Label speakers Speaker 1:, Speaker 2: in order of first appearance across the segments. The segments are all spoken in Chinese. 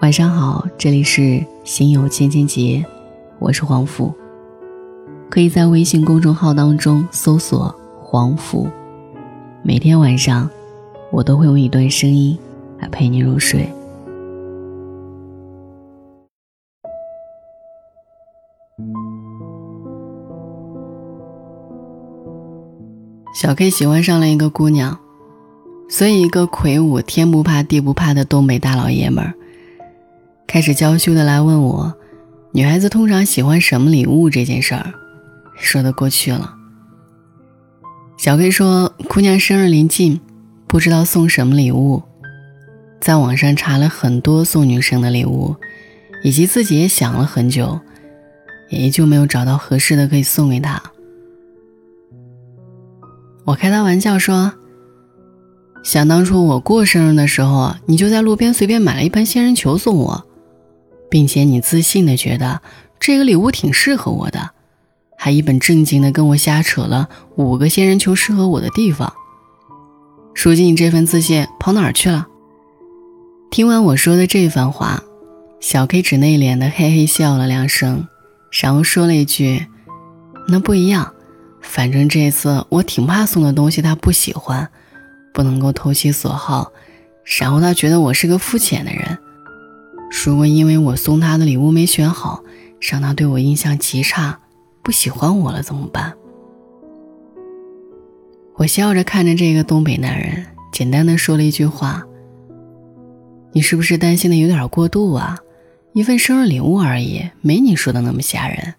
Speaker 1: 晚上好，这里是心有千千结，我是黄甫。可以在微信公众号当中搜索“黄甫”，每天晚上我都会用一段声音来陪你入睡。小 K 喜欢上了一个姑娘，所以一个魁梧、天不怕地不怕的东北大老爷们儿。开始娇羞的来问我，女孩子通常喜欢什么礼物这件事儿，说得过去了。小 K 说，姑娘生日临近，不知道送什么礼物，在网上查了很多送女生的礼物，以及自己也想了很久，也依旧没有找到合适的可以送给她。我开他玩笑说，想当初我过生日的时候，你就在路边随便买了一盆仙人球送我。并且你自信的觉得这个礼物挺适合我的，还一本正经的跟我瞎扯了五个仙人球适合我的地方。如今你这份自信跑哪儿去了？听完我说的这番话，小 K 只内敛的嘿嘿笑了两声，然后说了一句：“那不一样，反正这次我挺怕送的东西他不喜欢，不能够投其所好，然后他觉得我是个肤浅的人。”如果因为我送他的礼物没选好，让他对我印象极差，不喜欢我了怎么办？我笑着看着这个东北男人，简单的说了一句话：“你是不是担心的有点过度啊？一份生日礼物而已，没你说的那么吓人。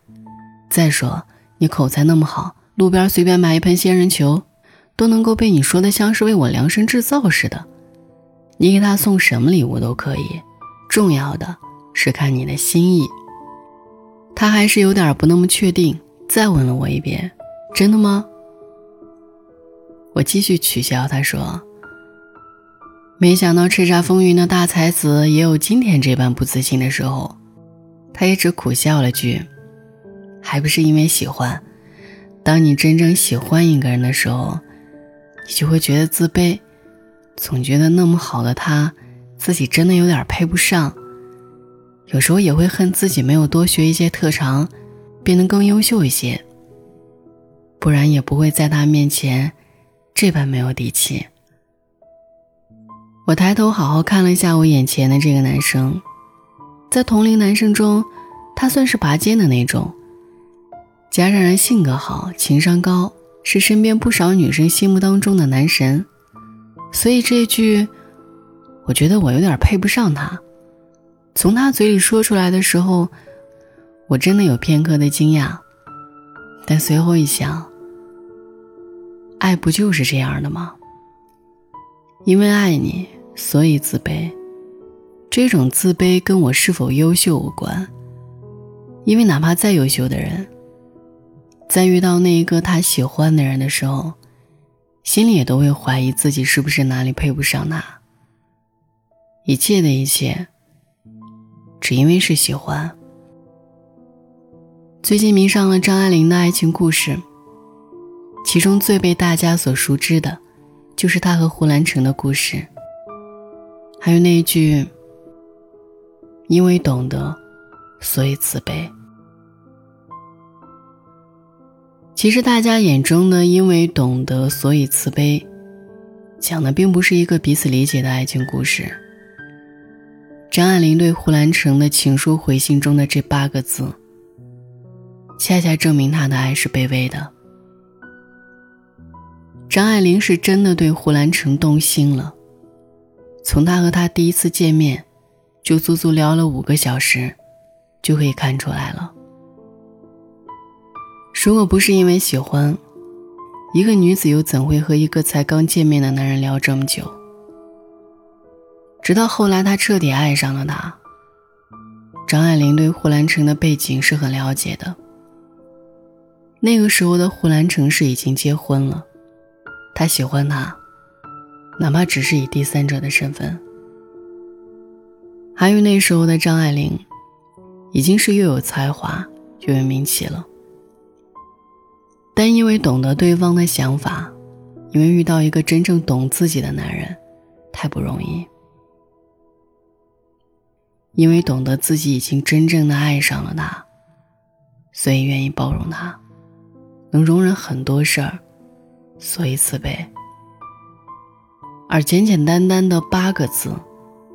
Speaker 1: 再说你口才那么好，路边随便买一盆仙人球，都能够被你说的像是为我量身制造似的。你给他送什么礼物都可以。”重要的是看你的心意。他还是有点不那么确定，再问了我一遍：“真的吗？”我继续取笑他说：“没想到叱咤风云的大才子也有今天这般不自信的时候。”他也只苦笑了句：“还不是因为喜欢。当你真正喜欢一个人的时候，你就会觉得自卑，总觉得那么好的他。”自己真的有点配不上，有时候也会恨自己没有多学一些特长，变得更优秀一些。不然也不会在他面前这般没有底气。我抬头好好看了一下我眼前的这个男生，在同龄男生中，他算是拔尖的那种。加上人性格好，情商高，是身边不少女生心目当中的男神，所以这句。我觉得我有点配不上他。从他嘴里说出来的时候，我真的有片刻的惊讶，但随后一想，爱不就是这样的吗？因为爱你，所以自卑。这种自卑跟我是否优秀无关，因为哪怕再优秀的人，在遇到那一个他喜欢的人的时候，心里也都会怀疑自己是不是哪里配不上他。一切的一切，只因为是喜欢。最近迷上了张爱玲的爱情故事，其中最被大家所熟知的，就是她和胡兰成的故事。还有那一句：“因为懂得，所以慈悲。”其实大家眼中的“因为懂得，所以慈悲”，讲的并不是一个彼此理解的爱情故事。张爱玲对胡兰成的情书回信中的这八个字，恰恰证明她的爱是卑微的。张爱玲是真的对胡兰成动心了，从他和他第一次见面，就足足聊了五个小时，就可以看出来了。如果不是因为喜欢，一个女子又怎会和一个才刚见面的男人聊这么久？直到后来，他彻底爱上了他。张爱玲对胡兰成的背景是很了解的。那个时候的胡兰成是已经结婚了，他喜欢他，哪怕只是以第三者的身份。还有那时候的张爱玲，已经是又有才华又有名气了。但因为懂得对方的想法，因为遇到一个真正懂自己的男人，太不容易。因为懂得自己已经真正的爱上了他，所以愿意包容他，能容忍很多事儿，所以慈悲。而简简单单的八个字，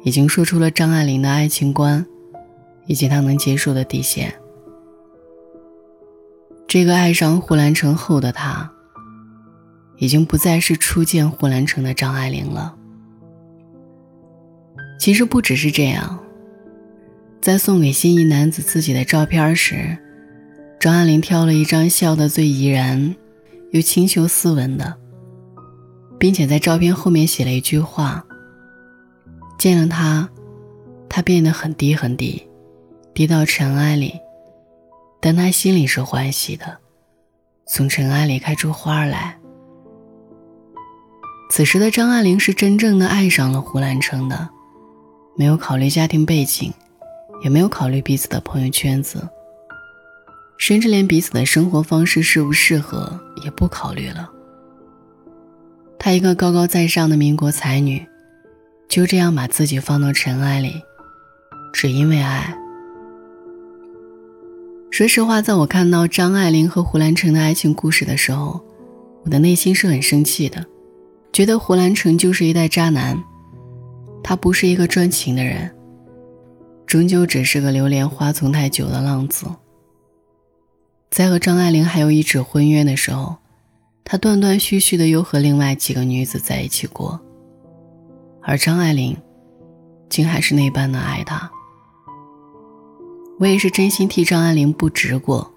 Speaker 1: 已经说出了张爱玲的爱情观，以及她能接受的底线。这个爱上胡兰成后的她，已经不再是初见胡兰成的张爱玲了。其实不只是这样，在送给心仪男子自己的照片时，张爱玲挑了一张笑得最怡然，又清秀斯文的。并且在照片后面写了一句话：“见了他，他变得很低很低，低到尘埃里，但他心里是欢喜的，从尘埃里开出花来。”此时的张爱玲是真正的爱上了胡兰成的，没有考虑家庭背景，也没有考虑彼此的朋友圈子，甚至连彼此的生活方式适不适合也不考虑了。她一个高高在上的民国才女，就这样把自己放到尘埃里，只因为爱。说实话，在我看到张爱玲和胡兰成的爱情故事的时候，我的内心是很生气的，觉得胡兰成就是一代渣男，他不是一个专情的人，终究只是个流连花丛太久的浪子。在和张爱玲还有一纸婚约的时候。他断断续续的又和另外几个女子在一起过，而张爱玲，竟还是那般的爱他。我也是真心替张爱玲不值过，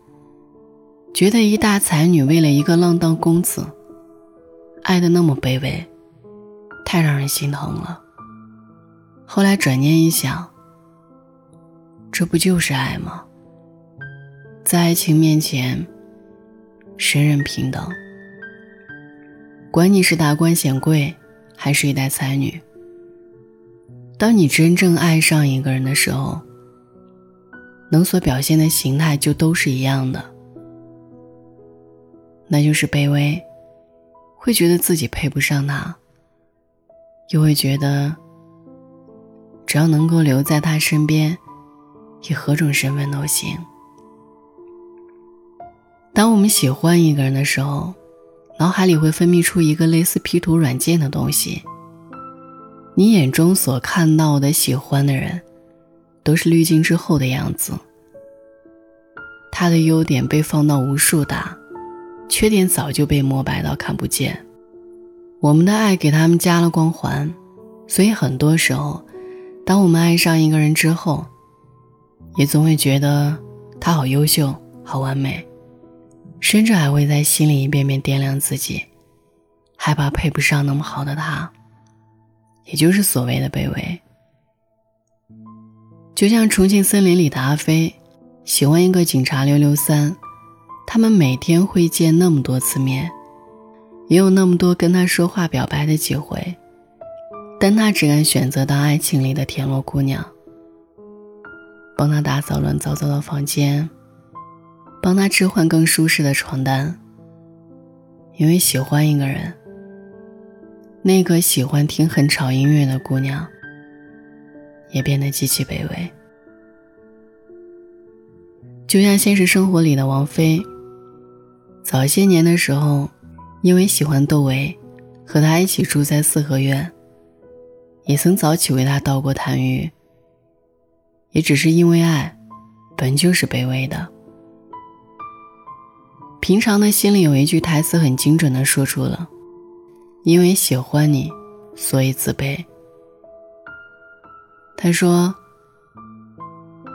Speaker 1: 觉得一大才女为了一个浪荡公子，爱的那么卑微，太让人心疼了。后来转念一想，这不就是爱吗？在爱情面前，人人平等。管你是达官显贵，还是一代才女，当你真正爱上一个人的时候，能所表现的形态就都是一样的，那就是卑微，会觉得自己配不上他，又会觉得只要能够留在他身边，以何种身份都行。当我们喜欢一个人的时候。脑海里会分泌出一个类似 P 图软件的东西。你眼中所看到的喜欢的人，都是滤镜之后的样子。他的优点被放到无数大，缺点早就被磨白到看不见。我们的爱给他们加了光环，所以很多时候，当我们爱上一个人之后，也总会觉得他好优秀，好完美。甚至还会在心里一遍遍掂量自己，害怕配不上那么好的他，也就是所谓的卑微。就像重庆森林里的阿飞，喜欢一个警察六六三，他们每天会见那么多次面，也有那么多跟他说话表白的机会，但他只敢选择当爱情里的田螺姑娘，帮他打扫乱糟糟的房间。帮他置换更舒适的床单。因为喜欢一个人，那个喜欢听很吵音乐的姑娘，也变得极其卑微。就像现实生活里的王菲，早些年的时候，因为喜欢窦唯，和他一起住在四合院，也曾早起为他倒过痰盂。也只是因为爱，本就是卑微的。平常的心里有一句台词很精准的说出了：“因为喜欢你，所以自卑。”他说：“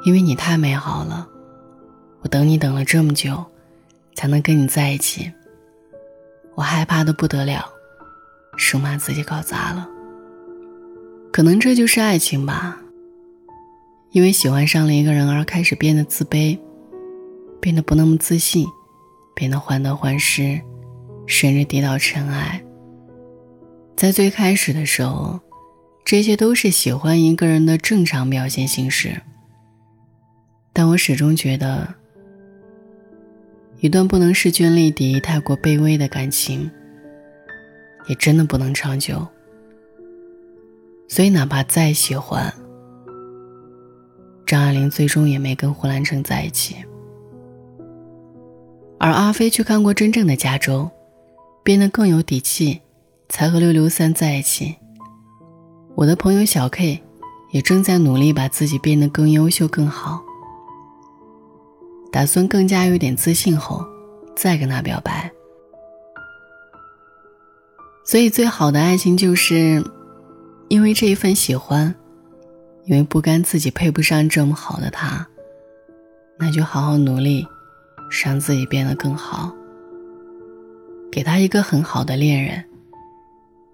Speaker 1: 因为你太美好了，我等你等了这么久，才能跟你在一起。我害怕的不得了，生怕自己搞砸了。可能这就是爱情吧。因为喜欢上了一个人而开始变得自卑，变得不那么自信。”变得患得患失，甚至跌到尘埃。在最开始的时候，这些都是喜欢一个人的正常表现形式。但我始终觉得，一段不能势均力敌、太过卑微的感情，也真的不能长久。所以，哪怕再喜欢，张爱玲最终也没跟胡兰成在一起。而阿飞去看过真正的加州，变得更有底气，才和六六三在一起。我的朋友小 K，也正在努力把自己变得更优秀、更好，打算更加有点自信后，再跟他表白。所以，最好的爱情就是，因为这一份喜欢，因为不甘自己配不上这么好的他，那就好好努力。让自己变得更好，给他一个很好的恋人，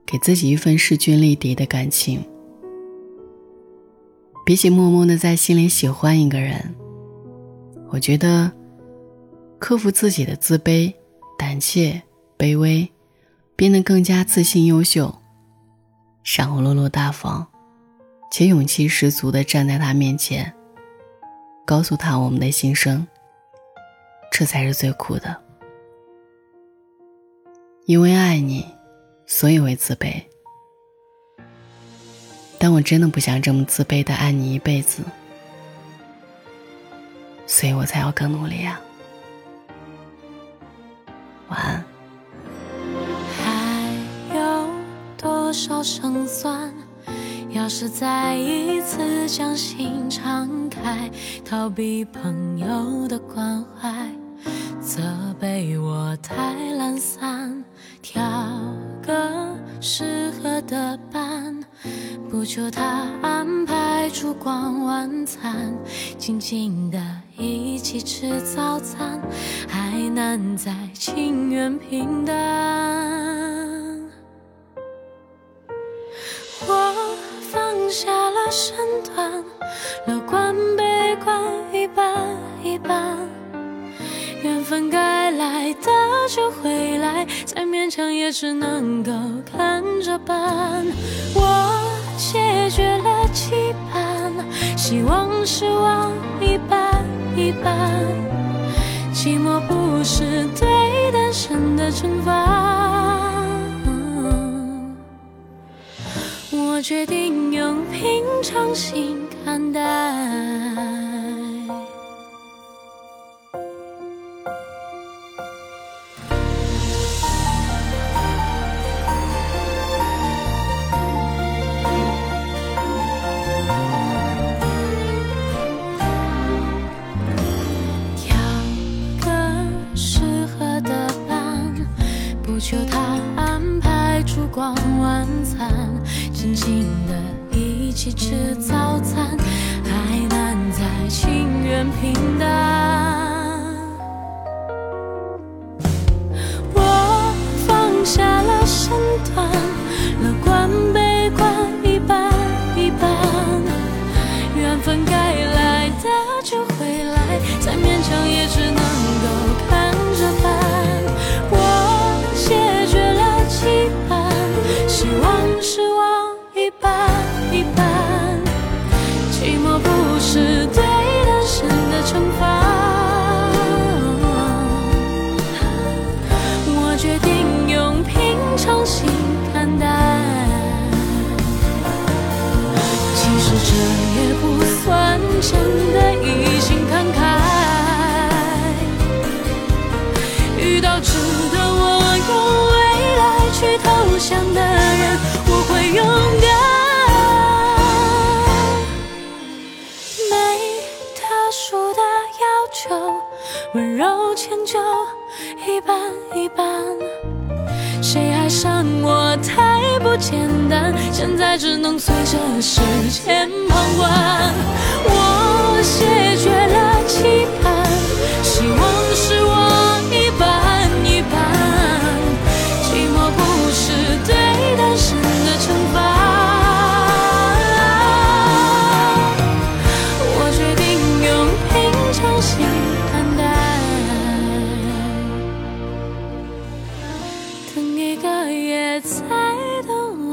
Speaker 1: 给自己一份势均力敌的感情。比起默默的在心里喜欢一个人，我觉得克服自己的自卑、胆怯、卑微，变得更加自信、优秀，然后落落大方，且勇气十足的站在他面前，告诉他我们的心声。这才是最苦的，因为爱你，所以会自卑。但我真的不想这么自卑的爱你一辈子，所以我才要更努力啊！晚安。
Speaker 2: 还有多少胜算？要是再一次将心敞开，逃避朋友的关怀。责备我太懒散，挑个适合的伴，不求他安排烛光晚餐，静静的一起吃早餐，还难在情愿平淡。半。缘分该来的就会来，再勉强也只能够看着办。我谢绝了期盼，希望失望一半一半。寂寞不是对单身的惩罚，我决定用平常心看待。静静的一起吃早餐，还难在情愿平淡。我放下了身段，乐观悲观一半一半，缘分该来的就会来，再勉强也只能其实这也不算真的已经看开。遇到值得我用未来去投降的人，我会勇敢。没特殊的要求，温柔迁就，一半一半。谁爱上我？他。简单，现在只能随着时间旁观。我谢绝了期盼，希望是。我也在等。